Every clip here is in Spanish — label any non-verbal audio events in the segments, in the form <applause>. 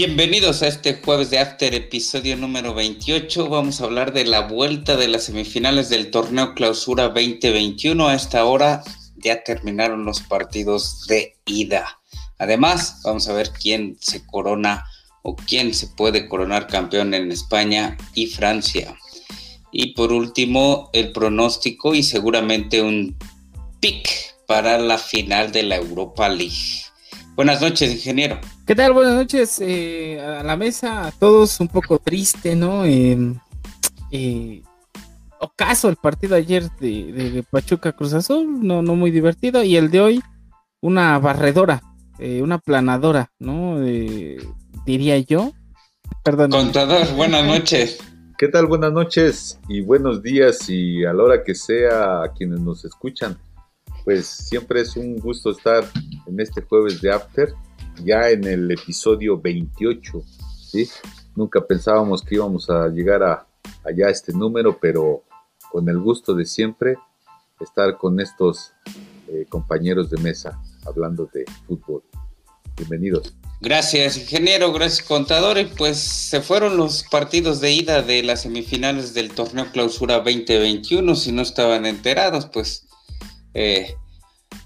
Bienvenidos a este jueves de After, episodio número 28. Vamos a hablar de la vuelta de las semifinales del torneo Clausura 2021. A esta hora ya terminaron los partidos de ida. Además, vamos a ver quién se corona o quién se puede coronar campeón en España y Francia. Y por último, el pronóstico y seguramente un pick para la final de la Europa League. Buenas noches, ingeniero. ¿Qué tal? Buenas noches eh, a la mesa, a todos un poco triste, ¿no? Eh, eh, ocaso el partido ayer de, Pachuca Cruz Azul, no, no muy divertido, y el de hoy, una barredora, eh, una planadora, ¿no? diría yo. Perdón. Contador, buenas noches. ¿Qué tal? Buenas noches y buenos días y a la hora que sea a quienes nos escuchan pues siempre es un gusto estar en este jueves de After, ya en el episodio 28, ¿sí? Nunca pensábamos que íbamos a llegar a allá este número, pero con el gusto de siempre estar con estos eh, compañeros de mesa hablando de fútbol. Bienvenidos. Gracias, ingeniero, gracias, contador. Y pues se fueron los partidos de ida de las semifinales del torneo Clausura 2021. Si no estaban enterados, pues eh,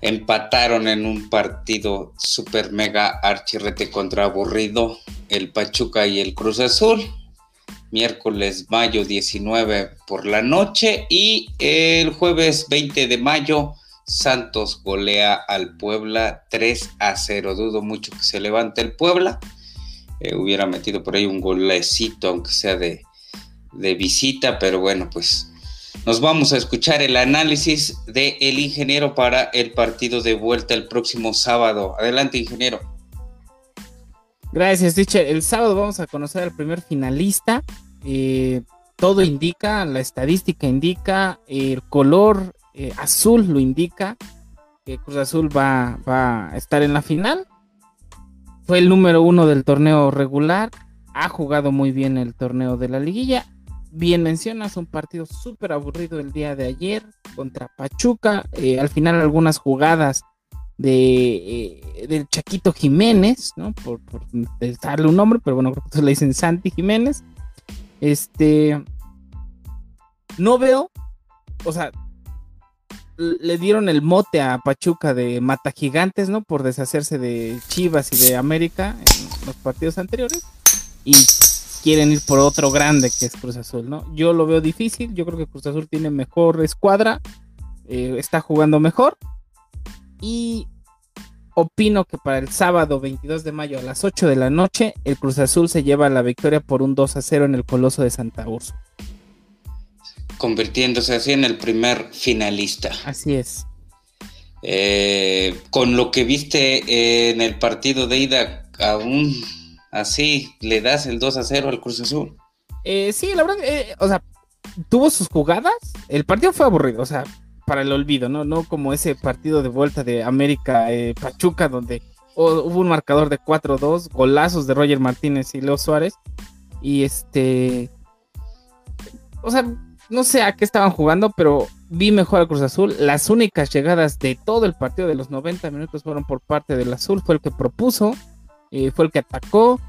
empataron en un partido super mega archirrete contra aburrido el Pachuca y el Cruz Azul. Miércoles mayo 19 por la noche y el jueves 20 de mayo Santos golea al Puebla 3 a 0. Dudo mucho que se levante el Puebla. Eh, hubiera metido por ahí un golecito, aunque sea de, de visita, pero bueno, pues nos vamos a escuchar el análisis el ingeniero para el partido de vuelta el próximo sábado. Adelante, ingeniero. Gracias, Richard. El sábado vamos a conocer al primer finalista. Eh, todo indica, la estadística indica, el color eh, azul lo indica, que Cruz Azul va, va a estar en la final. Fue el número uno del torneo regular, ha jugado muy bien el torneo de la liguilla bien mencionas, un partido súper aburrido el día de ayer contra Pachuca. Eh, al final algunas jugadas de eh, del Chaquito Jiménez, ¿no? Por, darle un nombre, pero bueno, creo que le dicen Santi Jiménez. Este, no veo, o sea, le dieron el mote a Pachuca de mata gigantes, ¿no? Por deshacerse de Chivas y de América en los partidos anteriores. Y quieren ir por otro grande que es Cruz Azul, ¿no? Yo lo veo difícil, yo creo que Cruz Azul tiene mejor escuadra, eh, está jugando mejor y opino que para el sábado 22 de mayo a las 8 de la noche el Cruz Azul se lleva la victoria por un 2 a 0 en el Coloso de Santa Urso. Convirtiéndose así en el primer finalista. Así es. Eh, con lo que viste en el partido de ida, aún así le das el 2 a 0 al Cruz Azul. Eh, sí, la verdad, eh, o sea, tuvo sus jugadas. El partido fue aburrido, o sea, para el olvido, ¿no? No como ese partido de vuelta de América eh, Pachuca, donde hubo un marcador de 4-2, golazos de Roger Martínez y Leo Suárez. Y este. O sea, no sé a qué estaban jugando, pero vi mejor al Cruz Azul. Las únicas llegadas de todo el partido de los 90 minutos fueron por parte del Azul, fue el que propuso. Eh, fue el que atacó.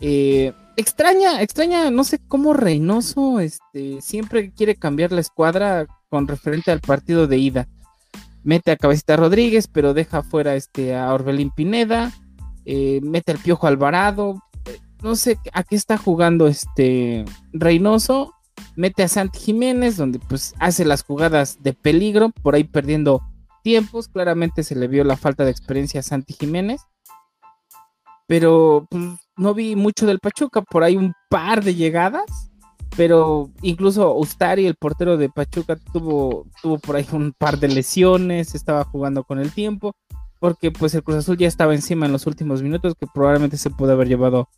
Eh, extraña, extraña, no sé cómo Reynoso este, siempre quiere cambiar la escuadra con referente al partido de ida. Mete a Cabecita Rodríguez, pero deja fuera este, a Orbelín Pineda. Eh, mete al Piojo Alvarado. no sé a qué está jugando este Reynoso. Mete a Santi Jiménez, donde pues hace las jugadas de peligro, por ahí perdiendo tiempos. Claramente se le vio la falta de experiencia a Santi Jiménez pero pues, no vi mucho del Pachuca, por ahí un par de llegadas, pero incluso Ustari, el portero de Pachuca, tuvo, tuvo por ahí un par de lesiones, estaba jugando con el tiempo, porque pues el Cruz Azul ya estaba encima en los últimos minutos, que probablemente se pudo haber llevado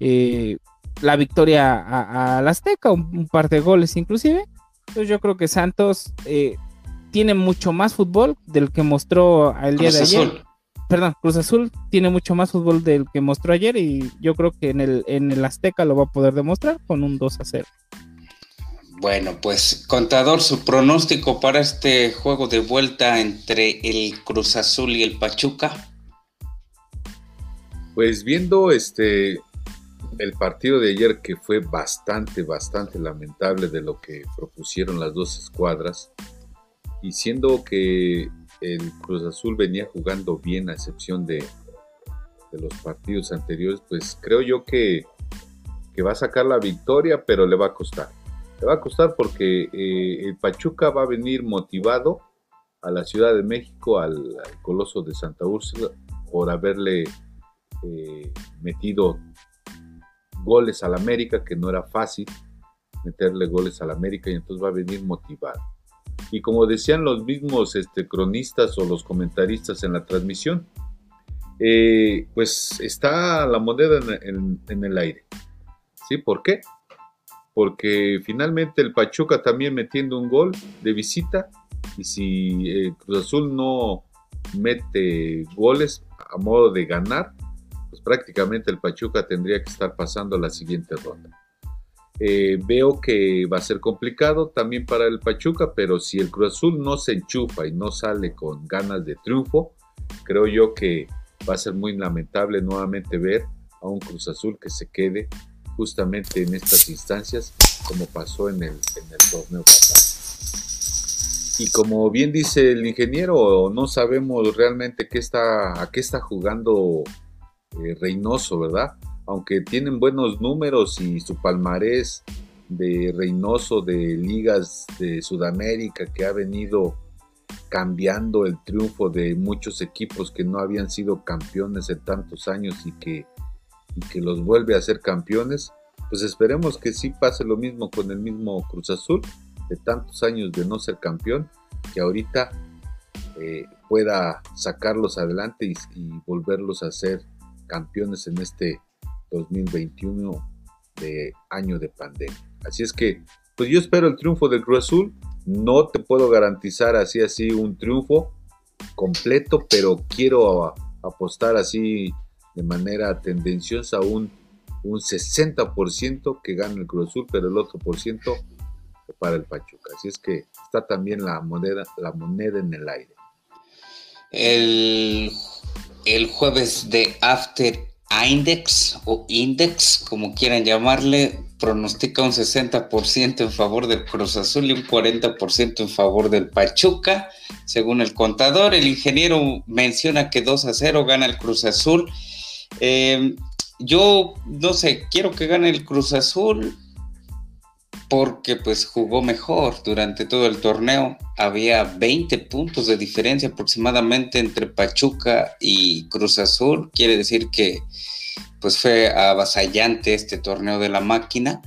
eh, la victoria a, la Azteca, un, par de goles inclusive. Entonces yo creo que Santos eh, tiene mucho más fútbol del que mostró el día de ayer perdón, Cruz Azul tiene mucho más fútbol del que mostró ayer y yo creo que en el, en el Azteca lo va a poder demostrar con un 2 a 0. Bueno, pues contador, su pronóstico para este juego de vuelta entre el Cruz Azul y el Pachuca. Pues viendo este el partido de ayer que fue bastante, bastante lamentable de lo que propusieron las dos escuadras, y siendo que el Cruz Azul venía jugando bien a excepción de, los partidos anteriores, pues creo yo que, que, va a sacar la victoria, pero le va a costar. Le va a costar porque eh, el Pachuca va a venir motivado a la Ciudad de México, al, Coloso de Santa Úrsula, por haberle eh, metido goles al América, que no era fácil meterle goles al América y entonces va a venir motivado. Y como decían los mismos este, cronistas o los comentaristas en la transmisión, eh, pues está la moneda en, el aire. ¿Sí? ¿Por qué? Porque finalmente el Pachuca también metiendo un gol de visita y si eh, Cruz Azul no mete goles a modo de ganar, pues prácticamente el Pachuca tendría que estar pasando la siguiente ronda. Eh, veo que va a ser complicado también para el Pachuca, pero si el Cruz Azul no se enchufa y no sale con ganas de triunfo, creo yo que va a ser muy lamentable nuevamente ver a un Cruz Azul que se quede justamente en estas instancias como pasó en el, torneo pasado. Y como bien dice el ingeniero, no sabemos realmente qué está, a qué está jugando eh, Reynoso, ¿verdad? Aunque tienen buenos números y su palmarés de Reynoso de ligas de Sudamérica que ha venido cambiando el triunfo de muchos equipos que no habían sido campeones en tantos años y que, que los vuelve a ser campeones, pues esperemos que sí pase lo mismo con el mismo Cruz Azul de tantos años de no ser campeón, que ahorita eh, pueda sacarlos adelante y, y volverlos a ser campeones en este 2021 de año de pandemia. Así es que, pues yo espero el triunfo del Cruz Azul. No te puedo garantizar así así un triunfo completo, pero quiero apostar así de manera tendenciosa un, un 60% que gane el Cruz Azul, pero el otro por ciento para el Pachuca. Así es que está también la moneda, la moneda en el aire. El, el jueves de After Index o Index, como quieran llamarle, pronostica un 60% en favor del Cruz Azul y un 40% en favor del Pachuca. Según el contador, el ingeniero menciona que 2 a 0 gana el Cruz Azul. Eh, yo no sé, quiero que gane el Cruz Azul porque pues jugó mejor durante todo el torneo. Había 20 puntos de diferencia aproximadamente entre Pachuca y Cruz Azul. Quiere decir que pues fue avasallante este torneo de la máquina.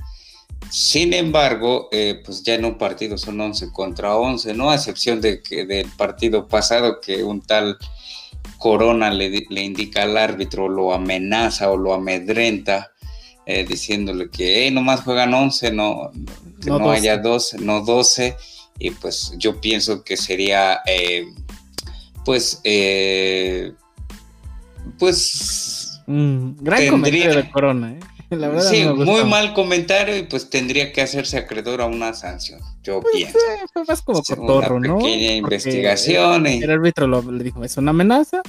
Sin embargo, eh, pues ya en un partido son 11 contra 11, ¿no? A excepción de que del partido pasado que un tal Corona le, le indica al árbitro, lo amenaza o lo amedrenta eh, diciéndole que nomás juegan 11, no, que no, haya 12, no 12, y pues yo pienso que sería, eh, pues, eh, pues... Mm, gran comentario de Corona, <laughs> sí, muy mal comentario y pues tendría que hacerse acreedor a una sanción, yo pues, pienso. fue más como cotorro, ¿no? pequeña investigación. El, árbitro le dijo, ¿es una amenaza?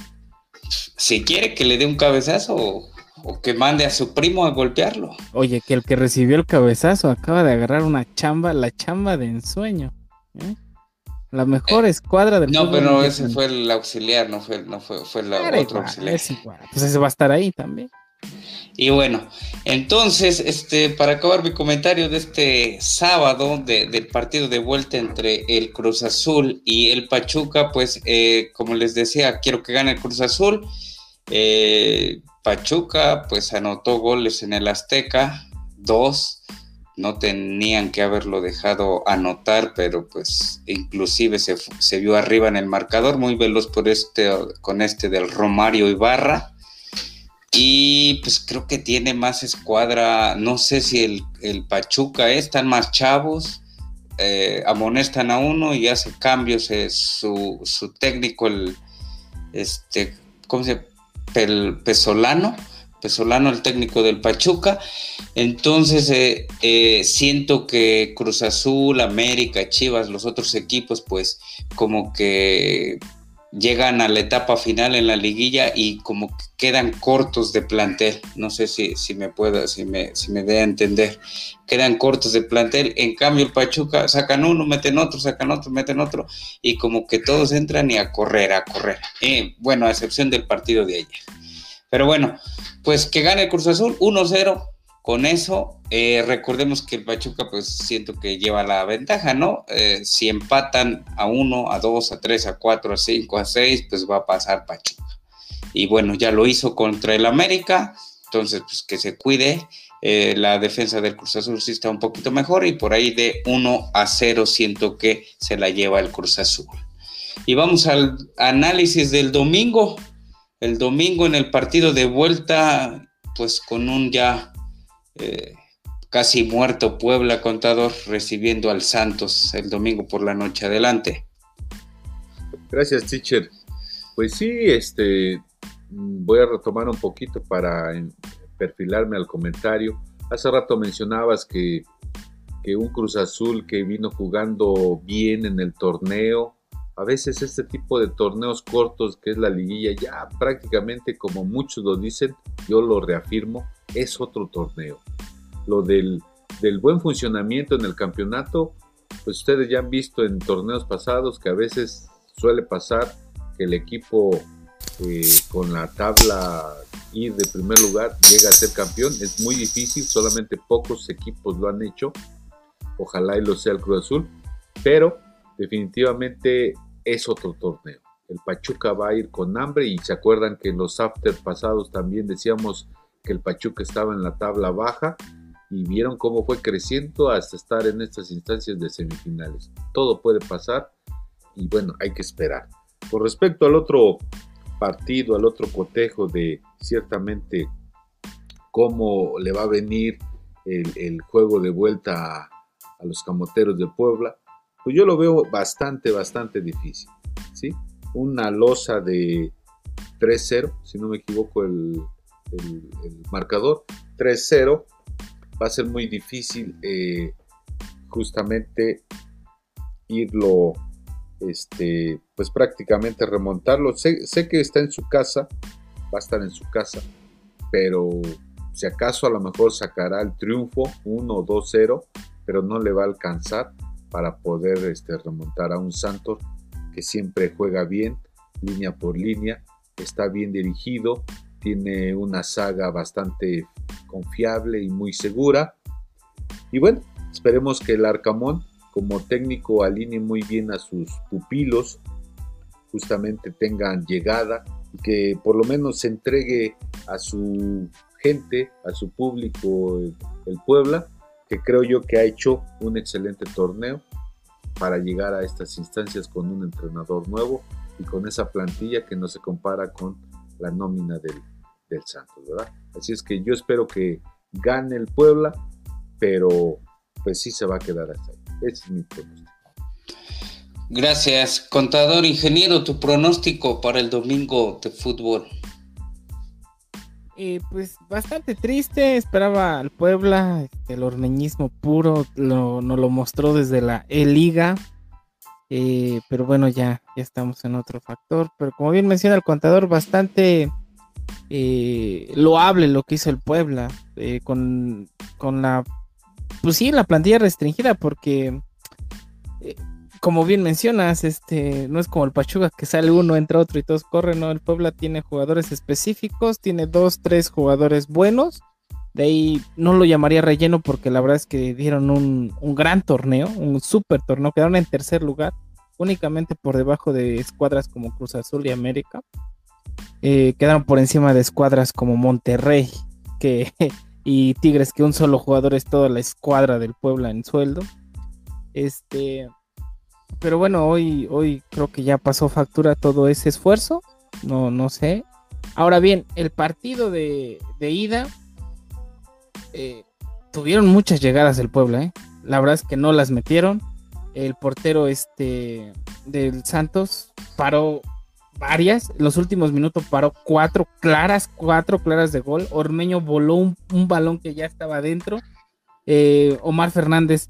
Si quiere que le dé un cabezazo, o que mande a su primo a golpearlo. Oye, que el que recibió el cabezazo acaba de agarrar una chamba, la chamba de ensueño. ¿eh? La mejor eh, escuadra del No, pero ese fue el auxiliar, no fue, no fue, fue la otro auxiliar. Pues ese va a estar ahí también. Y bueno, entonces, este, para acabar mi comentario de este sábado del partido de vuelta entre el Cruz Azul y el Pachuca, pues eh, como les decía, quiero que gane el Cruz Azul. Eh, Pachuca pues anotó goles en el Azteca, dos, no tenían que haberlo dejado anotar, pero pues inclusive se, vio arriba en el marcador, muy veloz por este, con este del Romario Ibarra. Y pues creo que tiene más escuadra, no sé si el, Pachuca están más chavos, eh, amonestan a uno y hace cambios eh, su, técnico, este, ¿cómo se Pesolano, Pesolano el técnico del Pachuca. Entonces eh, eh, siento que Cruz Azul, América, Chivas, los otros equipos, pues como que llegan a la etapa final en la liguilla y como que quedan cortos de plantel. No sé si, me puedo, si me, si me dé a entender. Quedan cortos de plantel. En cambio, el Pachuca sacan uno, meten otro, sacan otro, meten otro. Y como que todos entran y a correr, a correr. Eh, bueno, a excepción del partido de ayer. Pero bueno, pues que gane el Cruz Azul 1-0 con eso, eh, recordemos que el Pachuca, pues siento que lleva la ventaja, ¿no? Eh, si empatan a 1, a 2, a 3, a 4, a 5, a 6, pues va a pasar Pachuca. Y bueno, ya lo hizo contra el América, entonces pues que se cuide. Eh, la defensa del Cruz Azul sí está un poquito mejor y por ahí de 1 a 0 siento que se la lleva el Cruz Azul. Y vamos al análisis del domingo. El domingo en el partido de vuelta, pues con un ya eh, casi muerto Puebla Contador recibiendo al Santos el domingo por la noche. Adelante. Gracias, teacher. Pues sí, este voy a retomar un poquito para perfilarme al comentario. Hace rato mencionabas que, que un Cruz Azul que vino jugando bien en el torneo, a veces este tipo de torneos cortos que es la liguilla, ya prácticamente como muchos lo dicen, yo lo reafirmo, es otro torneo. Lo del, buen funcionamiento en el campeonato, pues ustedes ya han visto en torneos pasados que a veces suele pasar que el equipo eh, con la tabla ir de primer lugar llega a ser campeón. Es muy difícil, solamente pocos equipos lo han hecho. Ojalá y lo sea el Cruz Azul, pero definitivamente es otro torneo. El Pachuca va a ir con hambre y se acuerdan que en los after pasados también decíamos que el Pachuca estaba en la tabla baja y vieron cómo fue creciendo hasta estar en estas instancias de semifinales. Todo puede pasar y bueno, hay que esperar. Con respecto al otro partido, al otro cotejo de ciertamente cómo le va a venir el, juego de vuelta a, a, los camoteros de Puebla, pues yo lo veo bastante, bastante difícil. ¿sí? Una losa de 3-0, si no me equivoco el, el, marcador 3-0, va a ser muy difícil eh, justamente irlo, este, pues prácticamente remontarlo. Sé, sé, que está en su casa, va a estar en su casa, pero si acaso a lo mejor sacará el triunfo 1-2-0, pero no le va a alcanzar para poder este, remontar a un Santos que siempre juega bien, línea por línea, está bien dirigido, tiene una saga bastante confiable y muy segura. Y bueno, esperemos que el Arcamón como técnico alinee muy bien a sus pupilos, justamente tengan llegada y que por lo menos se entregue a su gente, a su público, el, Puebla, que creo yo que ha hecho un excelente torneo para llegar a estas instancias con un entrenador nuevo y con esa plantilla que no se compara con la nómina del, del Santos, ¿verdad? Así es que yo espero que gane el Puebla, pero pues sí se va a quedar hasta ahí. Ese es mi pronóstico. Gracias, contador ingeniero, tu pronóstico para el domingo de fútbol. Eh, pues bastante triste, esperaba al Puebla, este, el ormeñismo puro, lo, nos lo mostró desde la E-Liga, eh, pero bueno, ya, ya estamos en otro factor, pero como bien menciona el contador, bastante eh, loable lo que hizo el Puebla eh, con, con, la, pues sí, la plantilla restringida porque, eh, como bien mencionas, este, no es como el Pachuca que sale uno, entra otro y todos corren, no, el Puebla tiene jugadores específicos, tiene dos, tres jugadores buenos, de ahí no lo llamaría relleno porque la verdad es que dieron un, un gran torneo, un super torneo, quedaron en tercer lugar, únicamente por debajo de escuadras como Cruz Azul y América. Eh, quedaron por encima de escuadras como Monterrey que, <laughs> y Tigres, que un solo jugador es toda la escuadra del Puebla en sueldo. Este, pero bueno, hoy, hoy creo que ya pasó factura todo ese esfuerzo. No, no sé. Ahora bien, el partido de, ida eh, tuvieron muchas llegadas del Puebla, ¿eh? La verdad es que no las metieron. El portero este del Santos paró varias. Los últimos minutos paró cuatro claras, cuatro claras de gol. Ormeño voló un, balón que ya estaba dentro. Eh, Omar Fernández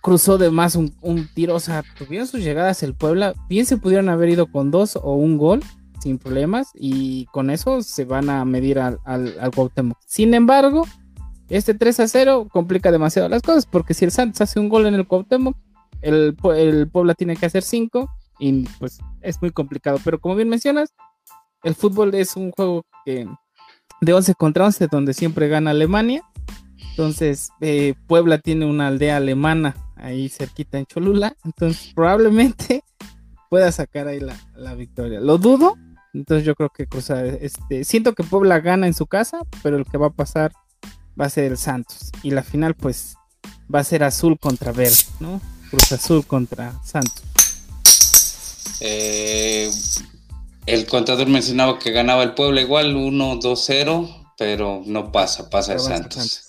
cruzó de más un, tiro, o sea, tuvieron sus llegadas el Puebla, bien se pudieron haber ido con dos o un gol sin problemas y con eso se van a medir al, al, Cuauhtémoc. Sin embargo, este 3 a 0 complica demasiado las cosas porque si el Santos hace un gol en el Cuauhtémoc, el, el Puebla tiene que hacer 5 y pues es muy complicado, pero como bien mencionas, el fútbol es un juego que de 11 contra 11 donde siempre gana Alemania entonces, eh, Puebla tiene una aldea alemana ahí cerquita en Cholula. Entonces, probablemente <laughs> pueda sacar ahí la, victoria. Lo dudo. Entonces, yo creo que Cruzar, este, siento que Puebla gana en su casa, pero el que va a pasar va a ser el Santos. Y la final, pues, va a ser azul contra verde, ¿no? Cruz Azul contra Santos. Eh, el contador mencionaba que ganaba el Puebla igual 1-2-0 pero no pasa, pasa el Santos.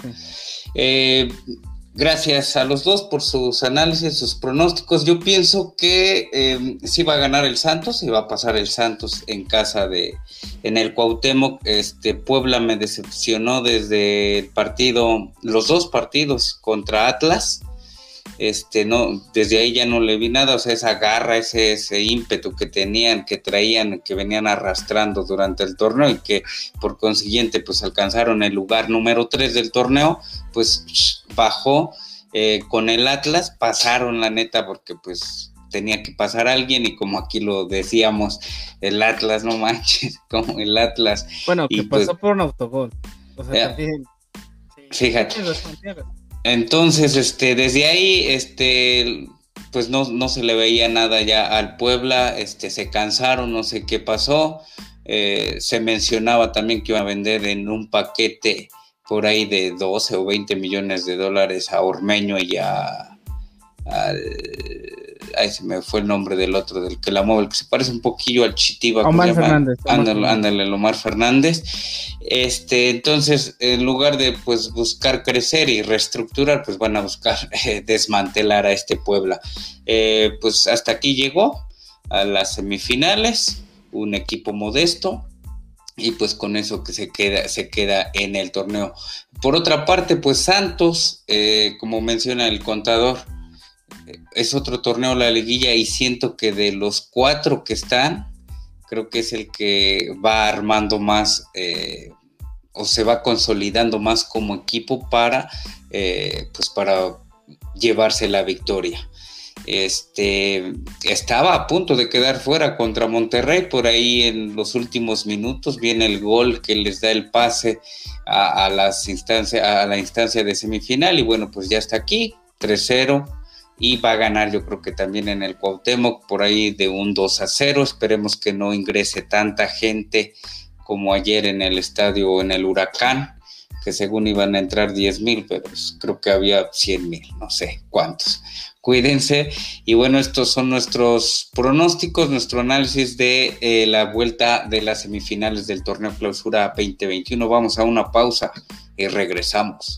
Eh, gracias a los dos por sus análisis, sus pronósticos. Yo pienso que eh, sí va a ganar el Santos y va a pasar el Santos en casa de, en el Cuauhtémoc. Este, Puebla me decepcionó desde el partido, los dos partidos contra Atlas este, no, desde ahí ya no le vi nada, o sea, esa garra, ese, ese ímpetu que tenían, que traían, que venían arrastrando durante el torneo y que por consiguiente pues alcanzaron el lugar número 3 del torneo, pues bajó eh, con el Atlas, pasaron la neta porque pues tenía que pasar alguien y como aquí lo decíamos, el Atlas, no manches, <laughs> como el Atlas. Bueno, que pasó pues por un autogol. O sea, también, fíjate. Entonces, este, desde ahí, este, pues no, no, se le veía nada ya al Puebla, este, se cansaron, no sé qué pasó. Eh, se mencionaba también que iba a vender en un paquete por ahí de 12 o 20 millones de dólares a Ormeño y a, al ahí se me fue el nombre del otro, del que la mueve, que se parece un poquillo al Chitiba. Omar Fernández. Ándale, Omar Fernández. Este, entonces, en lugar de pues buscar crecer y reestructurar, pues van a buscar <laughs> eh, desmantelar a este Puebla. Eh, pues hasta aquí llegó a las semifinales, un equipo modesto, y pues con eso que se queda, se queda en el torneo. Por otra parte, pues Santos, eh, como menciona el contador, es otro torneo la liguilla y siento que de los cuatro que están, creo que es el que va armando más eh, o se va consolidando más como equipo para, eh, pues para llevarse la victoria. Este estaba a punto de quedar fuera contra Monterrey, por ahí en los últimos minutos viene el gol que les da el pase a, las instancias, a la instancia de semifinal, y bueno, pues ya está aquí, 3-0 y va a ganar yo creo que también en el Cuauhtémoc por ahí de un 2 a 0. Esperemos que no ingrese tanta gente como ayer en el estadio en el Huracán, que según iban a entrar 10 mil, pero pues creo que había 100 mil, no sé cuántos. Cuídense y bueno, estos son nuestros pronósticos, nuestro análisis de eh, la vuelta de las semifinales del torneo clausura 2021. Vamos a una pausa y regresamos.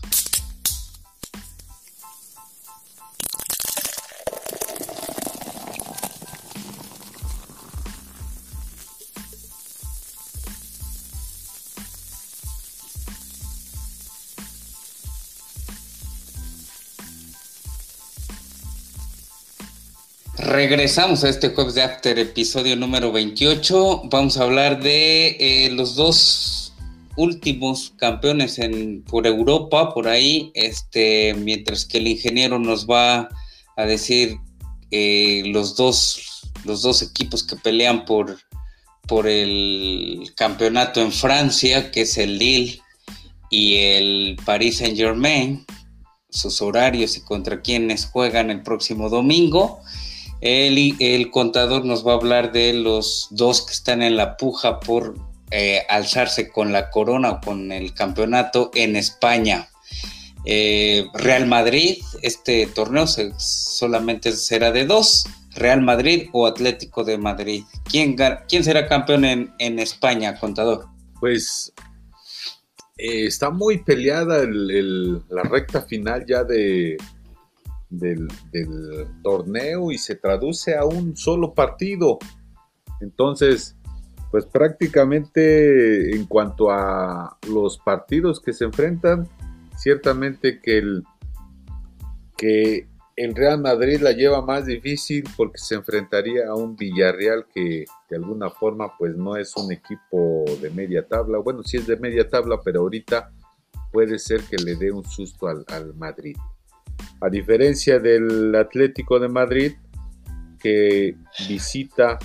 Regresamos a este jueves de After, episodio número 28. Vamos a hablar de eh, los dos últimos campeones por Europa, por ahí, este, mientras que el ingeniero nos va a decir eh, los, dos, los dos equipos que pelean por, por el campeonato en Francia, que es el Lille y el Paris Saint Germain, sus horarios y contra quienes juegan el próximo domingo. El, contador nos va a hablar de los dos que están en la puja por eh, alzarse con la corona o con el campeonato en España. Eh, Real Madrid, este torneo solamente será de dos, Real Madrid o Atlético de Madrid. ¿Quién, quién será campeón en, España, contador? Pues eh, está muy peleada la recta final ya de, del, torneo y se traduce a un solo partido. Entonces, pues prácticamente en cuanto a los partidos que se enfrentan, ciertamente que el, que el Real Madrid la lleva más difícil porque se enfrentaría a un Villarreal que de alguna forma pues no es un equipo de media tabla. Bueno, sí es de media tabla, pero ahorita puede ser que le dé un susto al, al Madrid. A diferencia del Atlético de Madrid que visita,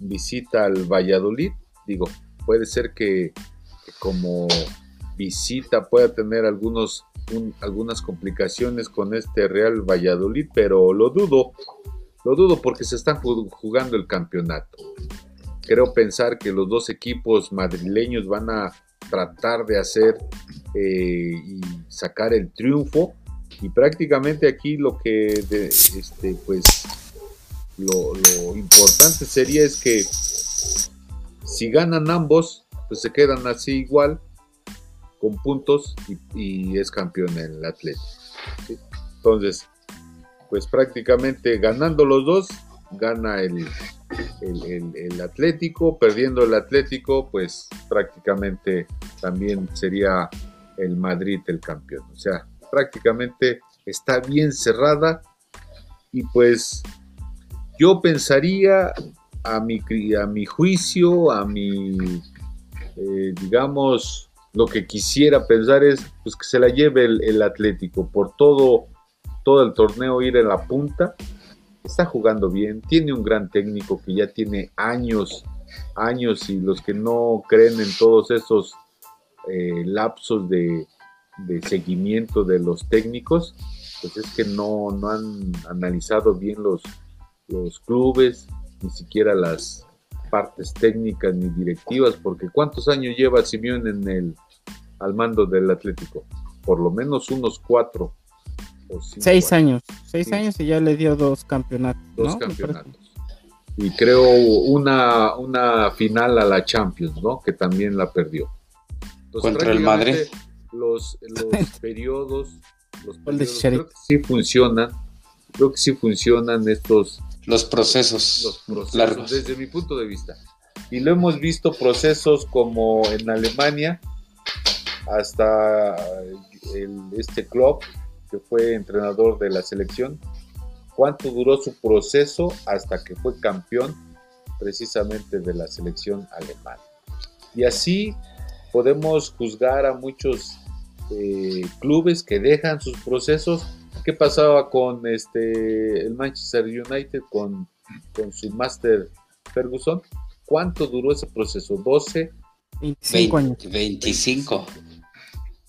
visita al Valladolid, digo, puede ser que, como visita pueda tener algunos algunas complicaciones con este Real Valladolid, pero lo dudo, lo dudo porque se están jugando el campeonato. Creo pensar que los dos equipos madrileños van a tratar de hacer eh, y sacar el triunfo y prácticamente aquí lo que este pues lo, importante sería es que si ganan ambos pues se quedan así igual con puntos y, es campeón el Atlético. Entonces, pues prácticamente ganando los dos, gana el, el, Atlético, perdiendo el Atlético, pues prácticamente también sería el Madrid el campeón. O sea, prácticamente está bien cerrada y pues yo pensaría a mi, a mi juicio, a mi, eh, digamos, lo que quisiera pensar es pues, que se la lleve el, Atlético por todo, todo el torneo ir en la punta. Está jugando bien, tiene un gran técnico que ya tiene años, años y los que no creen en todos esos eh, lapsos de, seguimiento de los técnicos, pues es que no, no han analizado bien los, los clubes, ni siquiera las, partes técnicas ni directivas, porque ¿cuántos años lleva Simeón en el al mando del Atlético? Por lo menos unos cuatro o Seis años, seis años y ya le dio dos campeonatos. Dos campeonatos. Y creo una, una final a la Champions, ¿no? Que también la perdió. Contra el Madrid. Los, los <laughs> periodos, los periodos creo que sí funcionan. Creo que sí funcionan estos los procesos, largos. Desde mi punto de vista. Y lo hemos visto procesos como en Alemania, hasta este club que fue entrenador de la selección. ¿Cuánto duró su proceso hasta que fue campeón precisamente de la selección alemana? Y así podemos juzgar a muchos eh, clubes que dejan sus procesos ¿Qué pasaba con este el Manchester United con, con su Master Ferguson? ¿Cuánto duró ese proceso? ¿12? 25 años. 25.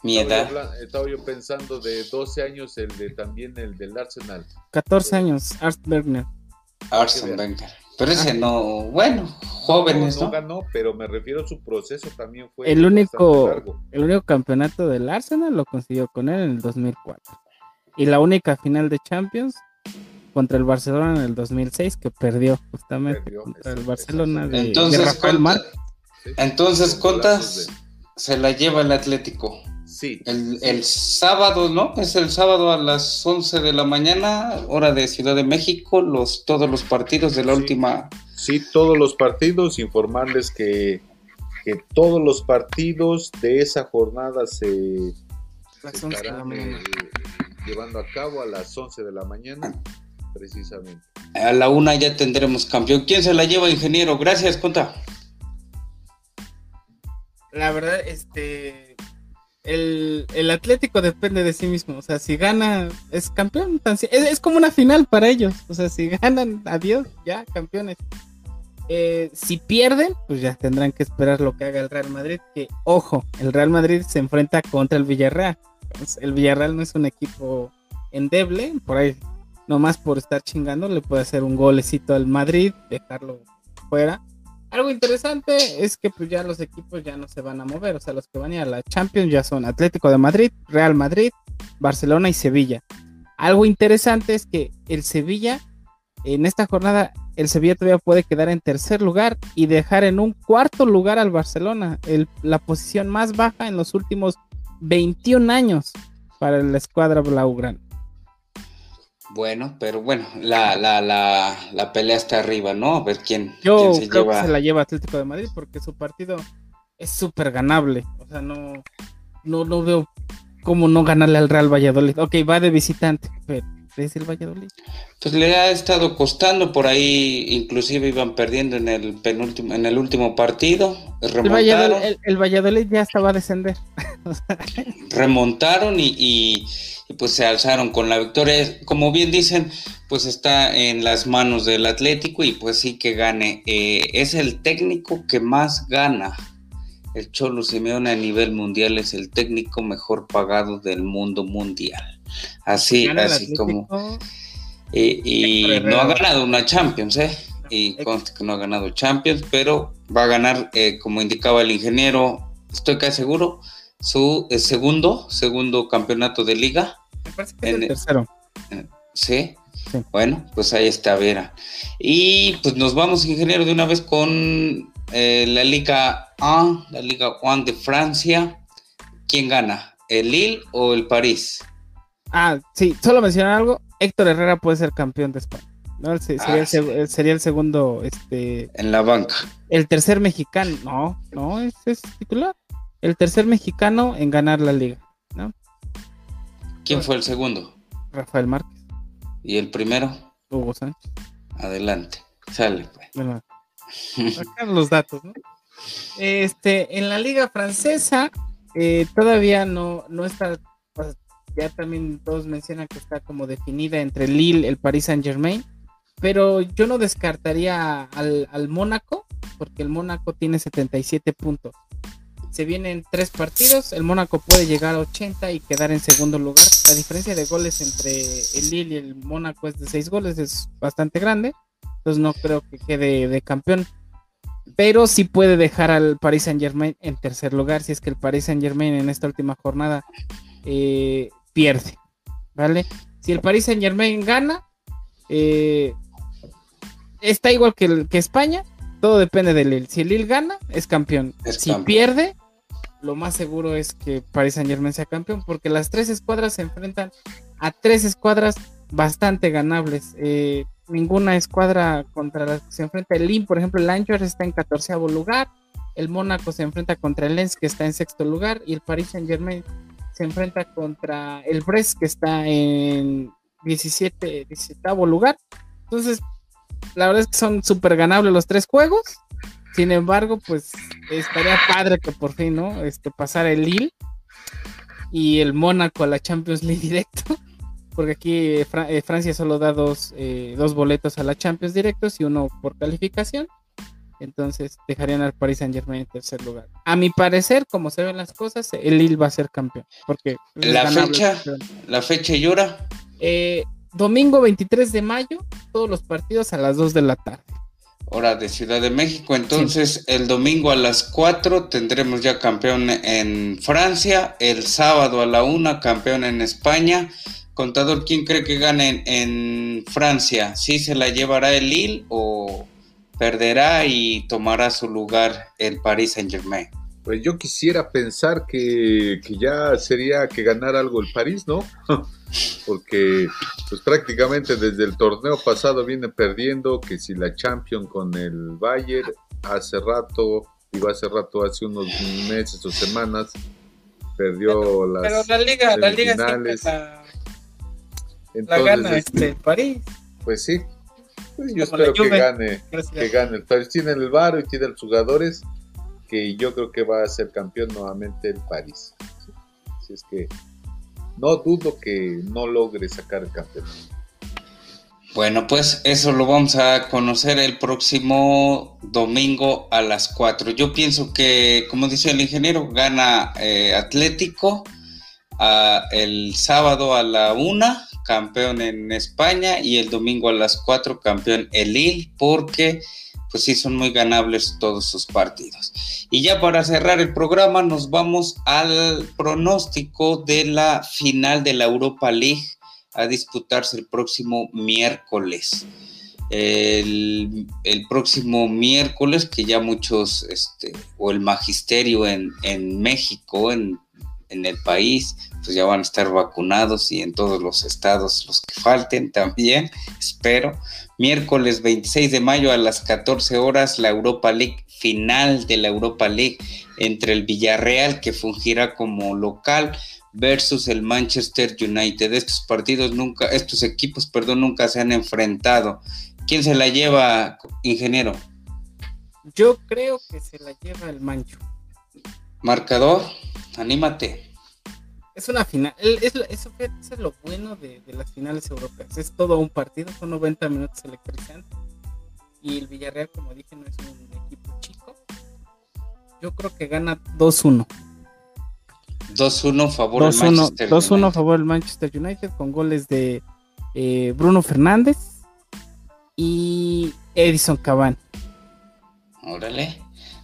Mi edad. Estaba yo, pensando de 12 años, el de también el del Arsenal. 14 años, Ars Werner. Arsene Wenger. Pero ese no, bueno, jóvenes, ¿no? No, ganó, pero me refiero a su proceso también fue el único el único campeonato del Arsenal lo consiguió con él en el 2004 y la única final de Champions contra el Barcelona en el 2006 que perdió justamente contra el Barcelona de, entonces, Rafael Entonces, ¿cuántas se la lleva el Atlético? Sí. El, sábado, ¿no? Es el sábado a las 11 de la mañana, hora de Ciudad de México, los, todos los partidos de la última. Sí, todos los partidos, informarles que, que todos los partidos de esa jornada se, se estarán, llevando a cabo a las 11 de la mañana, precisamente. A la una ya tendremos campeón. ¿Quién se la lleva, ingeniero? Gracias, Conta. La verdad, este. El, Atlético depende de sí mismo. O sea, si gana, es campeón. Es, como una final para ellos. O sea, si <laughs> ganan, adiós, ya, campeones. Eh, si pierden, pues ya tendrán que esperar lo que haga el Real Madrid. Que, ojo, el Real Madrid se enfrenta contra el Villarreal el Villarreal no es un equipo endeble, por ahí nomás por estar chingando le puede hacer un golecito al Madrid, dejarlo fuera. Algo interesante es que pues ya los equipos ya no se van a mover, o sea, los que van a ir a la Champions ya son Atlético de Madrid, Real Madrid, Barcelona y Sevilla. Algo interesante es que el Sevilla, en esta jornada, el Sevilla todavía puede quedar en tercer lugar y dejar en un cuarto lugar al Barcelona, la posición más baja en los últimos 21 años para la escuadra Blaugrana. Bueno, pero bueno, la, la, la, la, pelea está arriba, ¿no? A ver quién, Yo se creo que se la lleva Atlético de Madrid porque su partido es súper ganable. O sea, no, no, no veo cómo no ganarle al Real Valladolid. Ok, va de visitante, pero es el Valladolid. Pues le ha estado costando por ahí, inclusive iban perdiendo en el penúltimo, en el último partido, remontaron. El Valladolid, ya estaba a descender. <laughs> remontaron y, pues se alzaron con la victoria. Como bien dicen, pues está en las manos del Atlético y pues sí que gane. Eh, es el técnico que más gana. El Cholo Simeone a nivel mundial es el técnico mejor pagado del mundo mundial. Así, así como. y no ha ganado una Champions, ¿eh? Y consta que no ha ganado Champions, pero va a ganar, eh, como indicaba el ingeniero, estoy casi seguro, su eh, segundo, segundo campeonato de liga. Me parece que es el tercero. ¿sí? Bueno, pues ahí está Vera. Y pues nos vamos, ingeniero, de una vez con eh, la Liga 1, la Liga 1 de Francia. ¿Quién gana? ¿El Lille o el París? Ah, sí, solo mencionar algo. Héctor Herrera puede ser campeón de España. ¿no? Sería, el, ah, sería, el, segundo. Este, en la banca. El tercer mexicano. No, no, es, es titular. El tercer mexicano en ganar la liga. ¿no? ¿Quién fue el segundo? Rafael Márquez. ¿Y el primero? Hugo Sánchez. Adelante. Sale, pues. Bueno, <laughs> acá los datos, ¿no? Este, en la liga francesa eh, todavía no, no está ya también todos mencionan que está como definida entre Lille, el Paris Saint Germain, pero yo no descartaría al, al Mónaco, porque el Mónaco tiene 77 puntos. Se vienen tres partidos, el Mónaco puede llegar a 80 y quedar en segundo lugar. La diferencia de goles entre el Lille y el Mónaco es de 6 goles, es bastante grande, entonces no creo que quede de campeón. Pero sí puede dejar al Paris Saint Germain en tercer lugar, si es que el Paris Saint Germain en esta última jornada eh, pierde, ¿vale? Si el Paris Saint Germain gana, eh, está igual que, que, España, todo depende del Lille. Si el Lille gana, es campeón. si pierde, lo más seguro es que Paris Saint Germain sea campeón, porque las tres escuadras se enfrentan a tres escuadras bastante ganables. Eh, ninguna escuadra contra las que se enfrenta el Lille, por ejemplo, el Angers está en catorceavo lugar, el Mónaco se enfrenta contra el Lens que está en sexto lugar y el Paris Saint Germain enfrenta contra el Brest que está en 17, 17 lugar. Entonces, la verdad es que son súper ganables los tres juegos. Sin embargo, pues estaría padre que por fin, ¿no? Este, pasara el Lille y el Mónaco a la Champions League directo. <laughs> Porque aquí eh, eh, Francia solo da dos, eh, dos boletos a la Champions directos y uno por calificación. Entonces dejarían al Paris Saint Germain en tercer lugar. A mi parecer, como se ven las cosas, el Lille va a ser campeón. Porque la fecha, la fecha y hora. Eh, domingo 23 de mayo, todos los partidos a las 2 de la tarde. Hora de Ciudad de México. Entonces, el domingo a las 4 tendremos ya campeón en Francia. El sábado a la 1, campeón en España. Contador, ¿quién cree que gane en, Francia? ¿Sí se la llevará el Lille o, perderá y tomará su lugar el Paris Saint Germain. Pues yo quisiera pensar que, ya sería que ganar algo el París, ¿no? <laughs> Porque pues prácticamente desde el torneo pasado viene perdiendo, que si la Champions con el Bayern hace rato, digo hace rato, hace unos meses o semanas, perdió las Pero la liga, la liga la, gana este París. Pues sí, pues yo espero que gane, que gane el París. Tiene el Varo y tiene los jugadores que yo creo que va a ser campeón nuevamente el París. Así es que no dudo que no logre sacar el campeón. Bueno, pues eso lo vamos a conocer el próximo domingo a las 4. Yo pienso que, como dice el ingeniero, gana eh, Atlético el sábado a la 1 campeón en España y el domingo a las 4 campeón el Lille porque pues sí son muy ganables todos sus partidos. Y ya para cerrar el programa nos vamos al pronóstico de la final de la Europa League a disputarse el próximo miércoles. El, próximo miércoles que ya muchos, este, o el magisterio en, en México, en en el país, pues ya van a estar vacunados y en todos los estados los que falten también, espero. Miércoles 26 de mayo a las 14 horas, la Europa League, final de la Europa League entre el Villarreal, que fungirá como local, versus el Manchester United. Estos partidos nunca, estos equipos, perdón, nunca se han enfrentado. ¿Quién se la lleva, ingeniero? Yo creo que se la lleva el Mancho. Marcador, anímate. Es una final, eso, eso, es lo bueno de, las finales europeas. Es todo un partido, son 90 minutos electrizantes. Y el Villarreal, como dije, no es un equipo chico. Yo creo que gana 2-1. 2-1 favor del Manchester 2-1 favor del Manchester United con goles de eh, Bruno Fernández y Edison Cavani. Órale.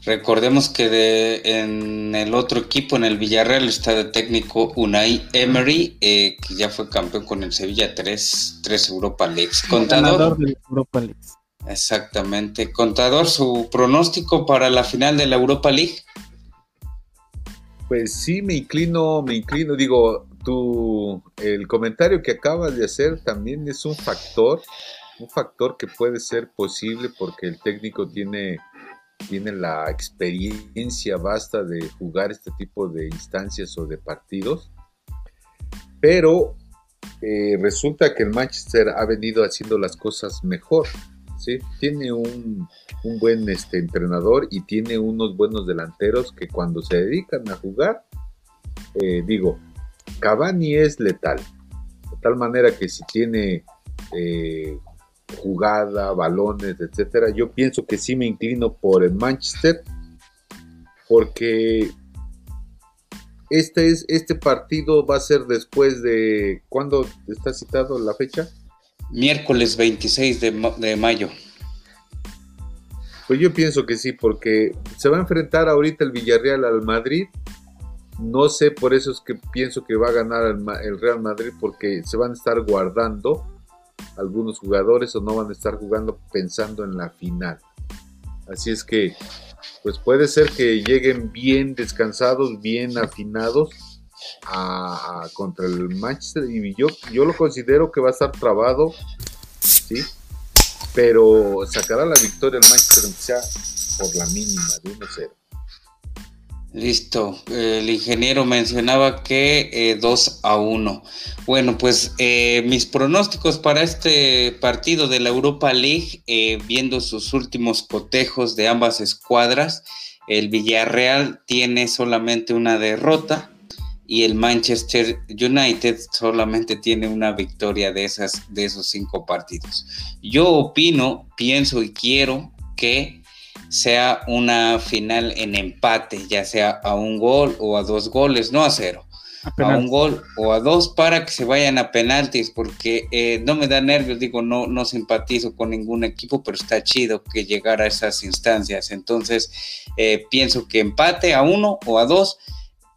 Recordemos que de, en el otro equipo, en el Villarreal, está de técnico Unai Emery, eh, que ya fue campeón con el Sevilla 3, 3 Europa League. Contador. De Europa League. Exactamente. Contador, su pronóstico para la final de la Europa League. Pues sí, me inclino, me inclino, digo, tu, el comentario que acabas de hacer también es un factor, un factor que puede ser posible porque el técnico tiene, tiene la experiencia basta de jugar este tipo de instancias o de partidos, pero eh, resulta que el Manchester ha venido haciendo las cosas mejor. ¿sí? Tiene un, buen este, entrenador y tiene unos buenos delanteros que cuando se dedican a jugar, eh, digo, Cavani es letal, de tal manera que si tiene eh, jugada, balones, etcétera, yo pienso que sí me inclino por el Manchester, porque este, es, este partido va a ser después de, ¿cuándo está citado la fecha? Miércoles 26 de, mayo. Pues yo pienso que sí, porque se va a enfrentar ahorita el Villarreal al Madrid. No sé, por eso es que pienso que va a ganar el, Real Madrid, porque se van a estar guardando algunos jugadores o no van a estar jugando pensando en la final. Así es que, pues puede ser que lleguen bien descansados, bien afinados a, contra el Manchester y yo, yo lo considero que va a estar trabado, ¿sí? Pero sacará la victoria el Manchester sea por la mínima de 1-0. Listo, el ingeniero mencionaba que 2 eh, a 1. Bueno, pues eh, mis pronósticos para este partido de la Europa League, eh, viendo sus últimos cotejos de ambas escuadras, el Villarreal tiene solamente una derrota, y el Manchester United solamente tiene una victoria de, esas, de esos cinco partidos. Yo opino, pienso y quiero que sea una final en empate, ya sea a un gol o a dos goles, no a cero. A, un gol o a dos para que se vayan a penaltis, porque eh, no me da nervios, digo, no, no simpatizo con ningún equipo, pero está chido que llegara a esas instancias. Entonces, eh, pienso que empate a uno o a dos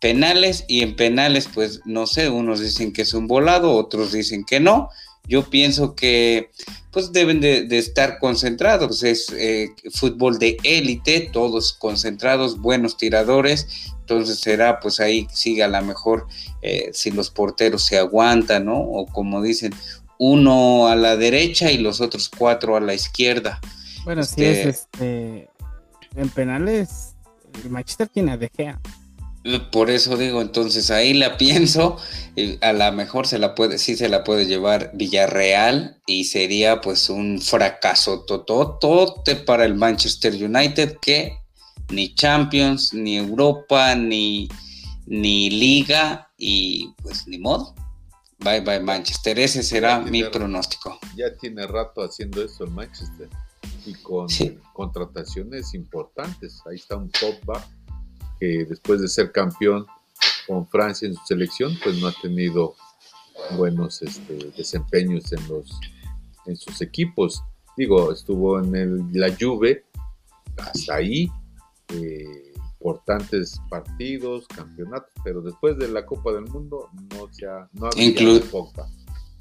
penales y en penales pues no sé, unos dicen que es un volado, otros dicen que no. Yo pienso que pues deben de, estar concentrados, es eh, fútbol de élite, todos concentrados, buenos tiradores, entonces será pues ahí siga la mejor eh, si los porteros se aguantan, ¿no? O como dicen, uno a la derecha y los otros cuatro a la izquierda. Bueno, si es este, este en penales, el Manchester tiene a De Gea. Por eso digo, entonces ahí la pienso, a lo mejor se la puede, sí se la puede llevar Villarreal y sería pues un fracaso tototote para el Manchester United que ni Champions, ni Europa, ni, ni Liga y pues ni modo. Bye bye Manchester, ese será mi pronóstico. Ya tiene rato haciendo eso el Manchester y con contrataciones importantes. Ahí está un top que después de ser campeón con Francia en su selección, pues no ha tenido buenos este, desempeños en los en sus equipos. Digo, estuvo en el, la Juve, hasta ahí, eh, importantes partidos, campeonatos, pero después de la Copa del Mundo no se ha, no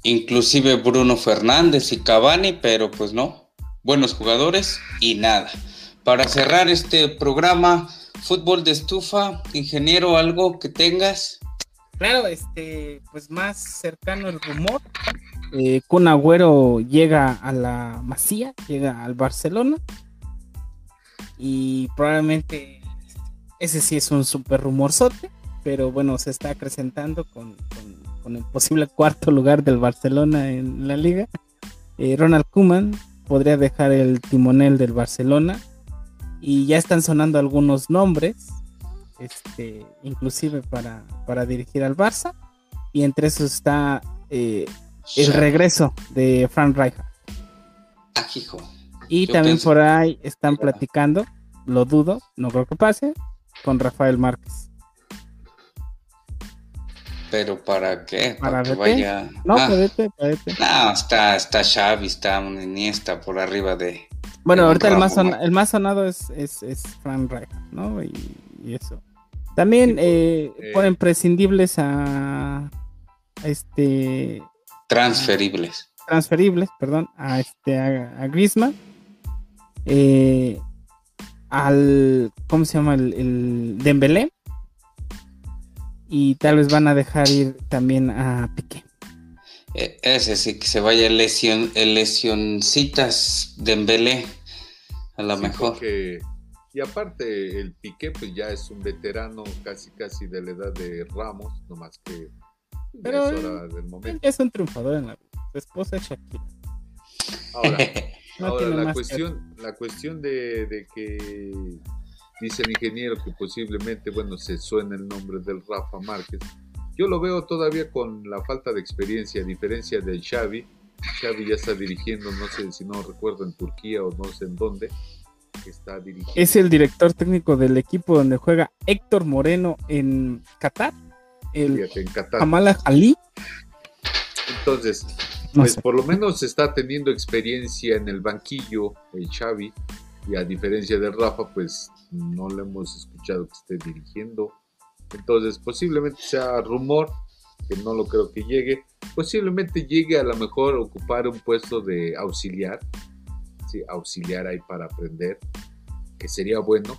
Inclusive Bruno Fernández y Cavani, pero pues no, buenos jugadores y nada. Para cerrar este programa, fútbol de estufa, ingeniero, algo que tengas. Claro, este, pues más cercano el rumor. Eh, Kun Agüero llega a la Masía, llega al Barcelona. Y probablemente ese sí es un super rumorzote. pero bueno, se está acrecentando con, con, el posible cuarto lugar del Barcelona en la liga. Eh, Ronald Koeman podría dejar el timonel del Barcelona y ya están sonando algunos nombres, este, inclusive para, para dirigir al Barça, y entre esos está eh, el regreso de Frank Rijkaard. Ah, y también por ahí están platicando, lo dudo, no creo que pase, con Rafael Márquez. ¿Pero para qué? ¿Para, que vaya? No, ah. para No, está, está Xavi, está Iniesta por arriba de... Bueno, ahorita el más, el más sonado es, es, es Frank Rijkaard, ¿no? Y, eso. También eh, eh, ponen prescindibles a, este... Transferibles. transferibles, perdón, a, este, a, a Griezmann eh, al, ¿cómo se llama? El, el Dembélé. Y tal vez van a dejar ir también a Piqué. E, ese sí, que se vaya lesión, lesioncitas Dembélé, a lo mejor. y aparte, el Piqué pues ya es un veterano casi casi de la edad de Ramos, no más que Pero es hora del momento. es un triunfador en la vida. Su esposa es Shakira. Ahora, <laughs> Ahora, la cuestión, la cuestión de, que dice el ingeniero que posiblemente, bueno, se suena el nombre del Rafa Márquez. Yo lo veo todavía con la falta de experiencia, a diferencia del Xavi. Xavi ya está dirigiendo, no sé si no recuerdo, en Turquía o no sé en dónde. Está dirigiendo. Es el director técnico del equipo donde juega Héctor Moreno en Qatar. El en Qatar. Ali. Entonces, pues por lo menos está teniendo experiencia en el banquillo el Xavi y a diferencia de Rafa pues no le hemos escuchado que esté dirigiendo. Entonces posiblemente sea rumor, que no lo creo que llegue, posiblemente llegue a lo mejor ocupar un puesto de auxiliar, ¿sí? auxiliar ahí para aprender, que sería bueno,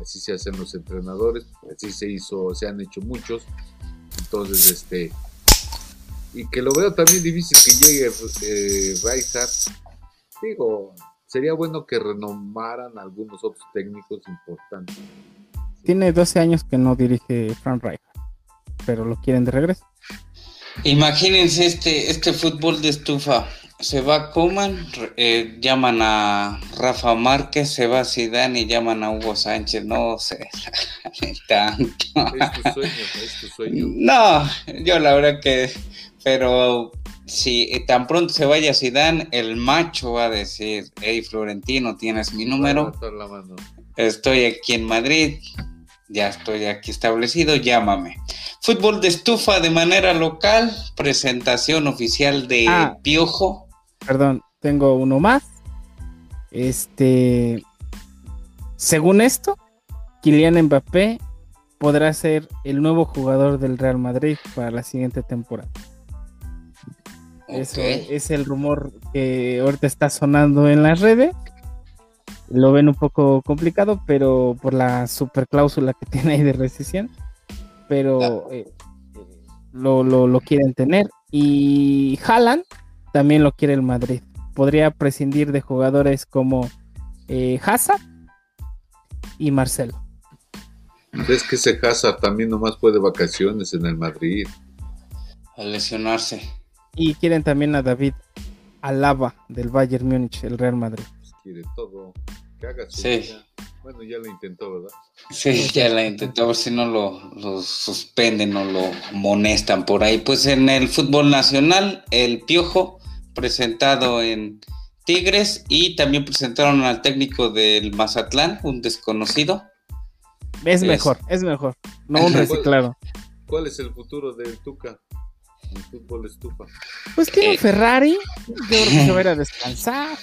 así se hacen los entrenadores, así se hizo, se han hecho muchos, entonces este y que lo veo también difícil que llegue eh, Digo, sería bueno que renomaran algunos otros técnicos importantes. Tiene 12 años que no dirige Frank Rijkaard, pero lo quieren de regreso. Imagínense este, este fútbol de estufa. Se va Coman, eh, llaman a Rafa Márquez, se va Zidane y llaman a Hugo Sánchez. No sé, <laughs> tanto. Es tu sueño, es tu sueño. No, yo la verdad que pero si tan pronto se vaya Zidane, el macho va a decir, hey Florentino, tienes mi número, estoy aquí en Madrid, ya estoy aquí establecido, llámame. Fútbol de estufa de manera local, presentación oficial de ah. Piojo. Perdón, tengo uno más. Este, según esto, Kylian Mbappé podrá ser el nuevo jugador del Real Madrid para la siguiente temporada. Eso es el rumor que ahorita está sonando en las redes. Lo ven un poco complicado, pero por la super cláusula que <laughs> tiene ahí de rescisión. Pero eh, eh, lo, quieren tener. Y Haaland también lo quiere el Madrid. Podría prescindir de jugadores como eh, Hazard y Marcelo. Es que ese Hazard también nomás puede vacaciones en el Madrid. A lesionarse. Y quieren también a David Alaba del Bayern Múnich, el Real Madrid. Quiere todo. Que haga su sí. Bueno, ya lo intentó, ¿verdad? Sí, ya la intentó, a ver si no lo, lo suspenden o lo monestan por ahí. Pues en el fútbol nacional, el Piojo, presentado en Tigres, y también presentaron al técnico del Mazatlán, un desconocido. Es, mejor, es mejor, no un <laughs> reciclado. ¿Cuál es el futuro del Tuca? el fútbol estufa. Pues tiene eh, Ferrari, yo creo que se va a ir a descansar.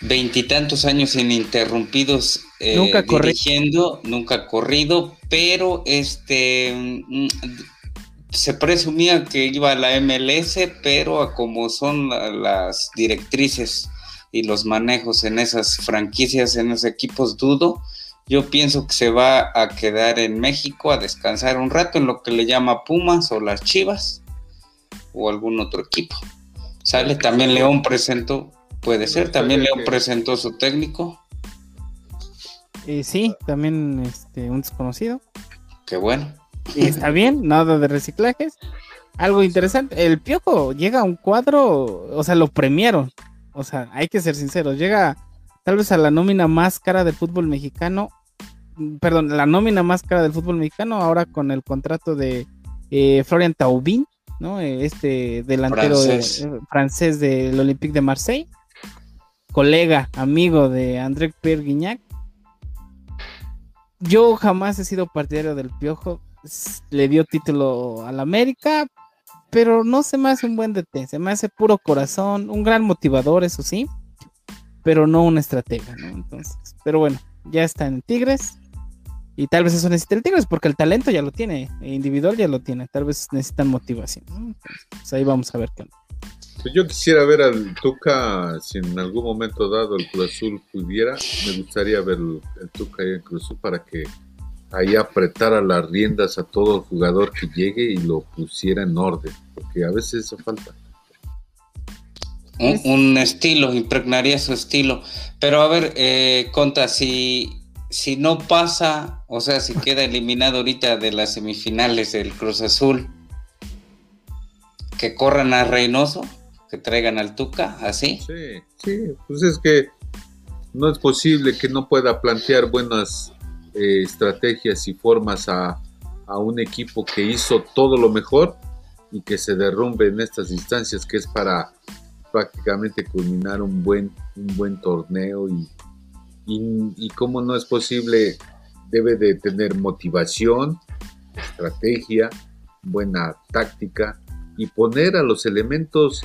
Veintitantos años ininterrumpidos eh, nunca dirigiendo, nunca corrido, pero este mm, se presumía que iba a la MLS, pero a como son las directrices y los manejos en esas franquicias, en esos equipos, dudo. Yo pienso que se va a quedar en México a descansar un rato en lo que le llama Pumas o las Chivas o algún otro equipo. Sale también León presentó, puede ser, también León presentó su técnico. sí, también este, un desconocido. Qué bueno. Y está bien, <laughs> nada de reciclajes. Algo interesante, el Piojo llega a un cuadro, o sea, lo premiaron. O sea, hay que ser sinceros, llega tal vez a la nómina más cara del fútbol mexicano. Perdón, la nómina más cara del fútbol mexicano, ahora con el contrato de eh, Florian Taubin, ¿no? Eh, este delantero francés, del Olympique de Marseille, colega, amigo de André Pierre Guignac. Yo jamás he sido partidario del Piojo, le dio título al América, pero no se me hace un buen DT, se me hace puro corazón, un gran motivador, eso sí, pero no una estratega, ¿no? Entonces, pero bueno, ya está en Tigres, y tal vez eso necesita el Tigres, porque el talento ya lo tiene, individual ya lo tiene, tal vez necesitan motivación. pues ahí vamos a ver qué pues Yo quisiera ver al Tuca, si en algún momento dado el Cruz Azul pudiera, me gustaría ver el, Tuca ahí en Cruz Azul para que ahí apretara las riendas a todo jugador que llegue y lo pusiera en orden, porque a veces eso falta. Un, estilo, impregnaría su estilo. Pero a ver, eh, Conta, si si no pasa, o sea, si queda eliminado ahorita de las semifinales del Cruz Azul, que corran a Reynoso, que traigan al Tuca, así. Sí, sí, pues es que no es posible que no pueda plantear buenas eh, estrategias y formas a, a, un equipo que hizo todo lo mejor y que se derrumbe en estas instancias, que es para prácticamente culminar un buen, un buen torneo y y, cómo no es posible, debe de tener motivación, estrategia, buena táctica y poner a los elementos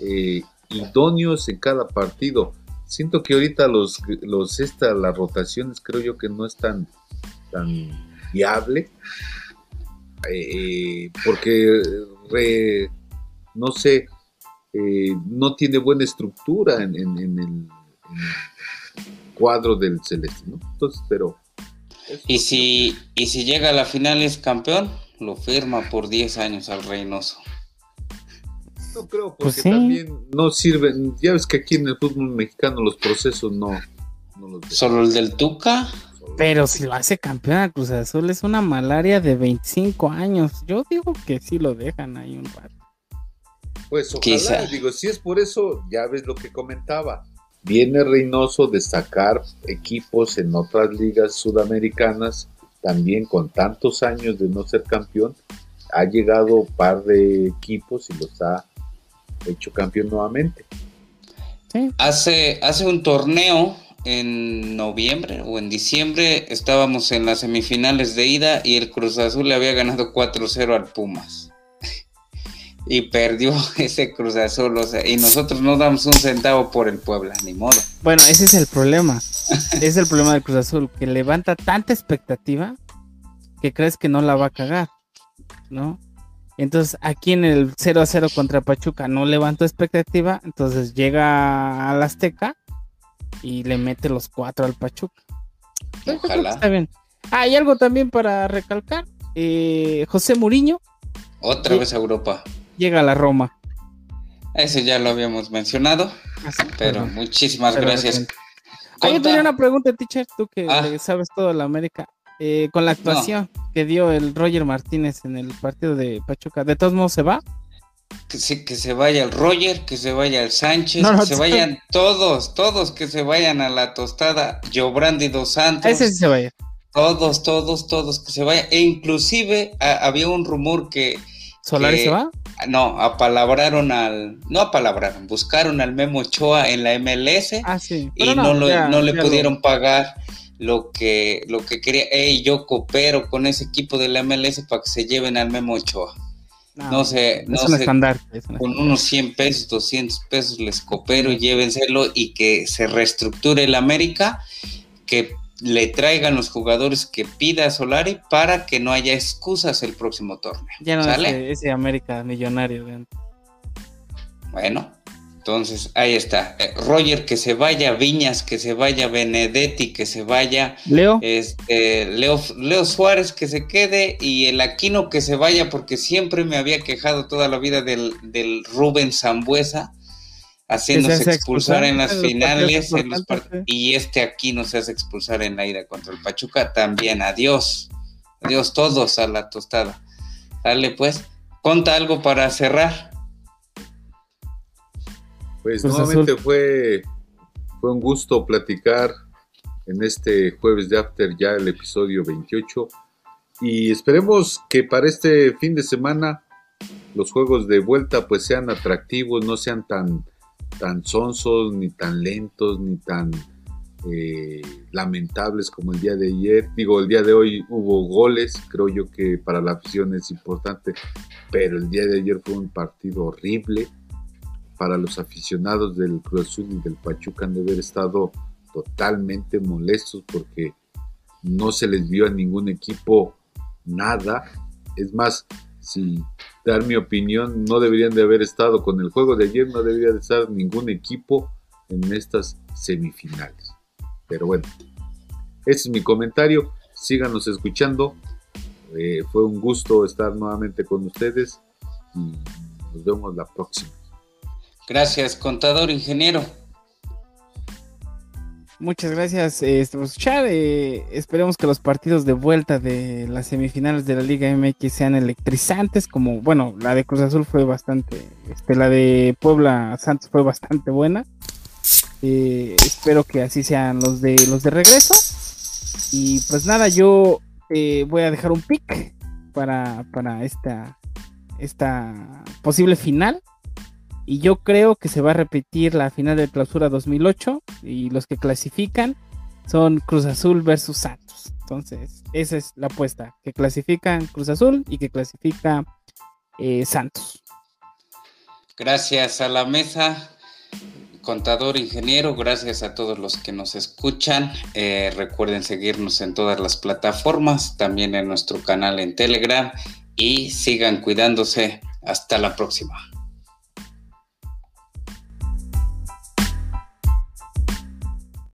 eh, idóneos en cada partido. Siento que ahorita los, los esta, las rotaciones creo yo que no es tan, tan viable eh, porque no sé, eh, no tiene buena estructura en, el cuadro del Celeste, ¿no? Entonces, pero... Y si, y si llega a la final es campeón, lo firma por 10 años al Reynoso. No creo, porque pues también no sirven. Ya ves que aquí en el fútbol mexicano los procesos no, los ¿Solo el del Tuca? Pero si lo hace campeón a Cruz Azul es una malaria de 25 años. Yo digo que sí lo dejan ahí un rato. Pues ojalá, digo, si es por eso, ya ves lo que comentaba Viene Reynoso de sacar equipos en otras ligas sudamericanas, también con tantos años de no ser campeón, ha llegado un par de equipos y los ha hecho campeón nuevamente. Hace, hace un torneo en noviembre o en diciembre estábamos en las semifinales de ida y el Cruz Azul le había ganado 4-0 al Pumas <laughs> y perdió <laughs> ese Cruz Azul, o sea, y nosotros no damos un centavo por el Puebla, ni modo. Bueno, ese es el problema. es el problema del Cruz Azul, que levanta tanta expectativa que crees que no la va a cagar, ¿no? Entonces, aquí en el 0 a 0 contra Pachuca no levantó expectativa, entonces llega al Azteca y le mete los cuatro al Pachuca. Ojalá. Está bien. Ah, hay algo también para recalcar. Eh, José Muriño. Otra vez a Europa llega a la Roma. Ese ya lo habíamos mencionado, ah, pero muchísimas gracias. Ah, yo tenía una pregunta, teacher, tú que ah. sabes todo de la América. Eh, con la actuación que dio el Roger Martínez en el partido de Pachuca, ¿de todos modos se va? Que, sí, que se vaya el Roger, que se vaya el Sánchez, que se vayan todos, todos que se vayan a la tostada, Jobrandi dos Santos. Ese sí se vaya. Todos, todos, todos que se vayan. E inclusive había un rumor que... ¿Solari se va? no, apalabraron al, no apalabraron, buscaron al Memo Ochoa en la MLS ah, y no, no le pudieron pagar lo que, lo que quería. Ey, yo coopero con ese equipo de la MLS para que se lleven al Memo Ochoa. No, sé, no sé, con unos 100 pesos, 200 pesos les coopero, llévenselo y que se reestructure el América, que le traigan los jugadores que pida Solari para que no haya excusas el próximo torneo. Ya no ¿sale? Ese, América millonario. Bueno, entonces ahí está. Eh, Roger que se vaya, Viñas que se vaya, Benedetti que se vaya, Leo. Este, Leo, Leo Suárez que se quede y el Aquino que se vaya porque siempre me había quejado toda la vida del, del Rubén Zambuesa haciéndose expulsar, en las finales y este aquí no se hace expulsar en la ida contra el Pachuca, también adiós. Adiós todos a la tostada. Dale pues, conta algo para cerrar. Pues nuevamente fue, fue un gusto platicar en este jueves de After ya el episodio 28 y esperemos que para este fin de semana los juegos de vuelta pues sean atractivos, no sean tan, tan sonsos, ni tan lentos, ni tan eh, lamentables como el día de ayer. Digo, el día de hoy hubo goles, creo yo que para la afición es importante, pero el día de ayer fue un partido horrible. Para los aficionados del Cruz Azul y del Pachuca han de haber estado totalmente molestos porque no se les vio a ningún equipo nada. Es más, si dar mi opinión, no deberían de haber estado con el juego de ayer, no debería de estar ningún equipo en estas semifinales. Pero bueno, ese es mi comentario. Síganos escuchando. Eh, fue un gusto estar nuevamente con ustedes y nos vemos la próxima. Gracias, contador ingeniero. Muchas gracias eh, por escuchar. Eh, esperemos que los partidos de vuelta de las semifinales de la Liga MX sean electrizantes. Como, bueno, la de Cruz Azul fue bastante. Este, la de Puebla Santos fue bastante buena. Eh, espero que así sean los de los de regreso. Y pues nada, yo voy a dejar un pick para, para esta, esta posible final. Y yo creo que se va a repetir la final de clausura 2008 y los que clasifican son Cruz Azul versus Santos. Entonces, esa es la apuesta, que clasifican Cruz Azul y que clasifica eh, Santos. Gracias a la mesa, contador, ingeniero, gracias a todos los que nos escuchan. Eh, recuerden seguirnos en todas las plataformas, también en nuestro canal en Telegram y sigan cuidándose. Hasta la próxima.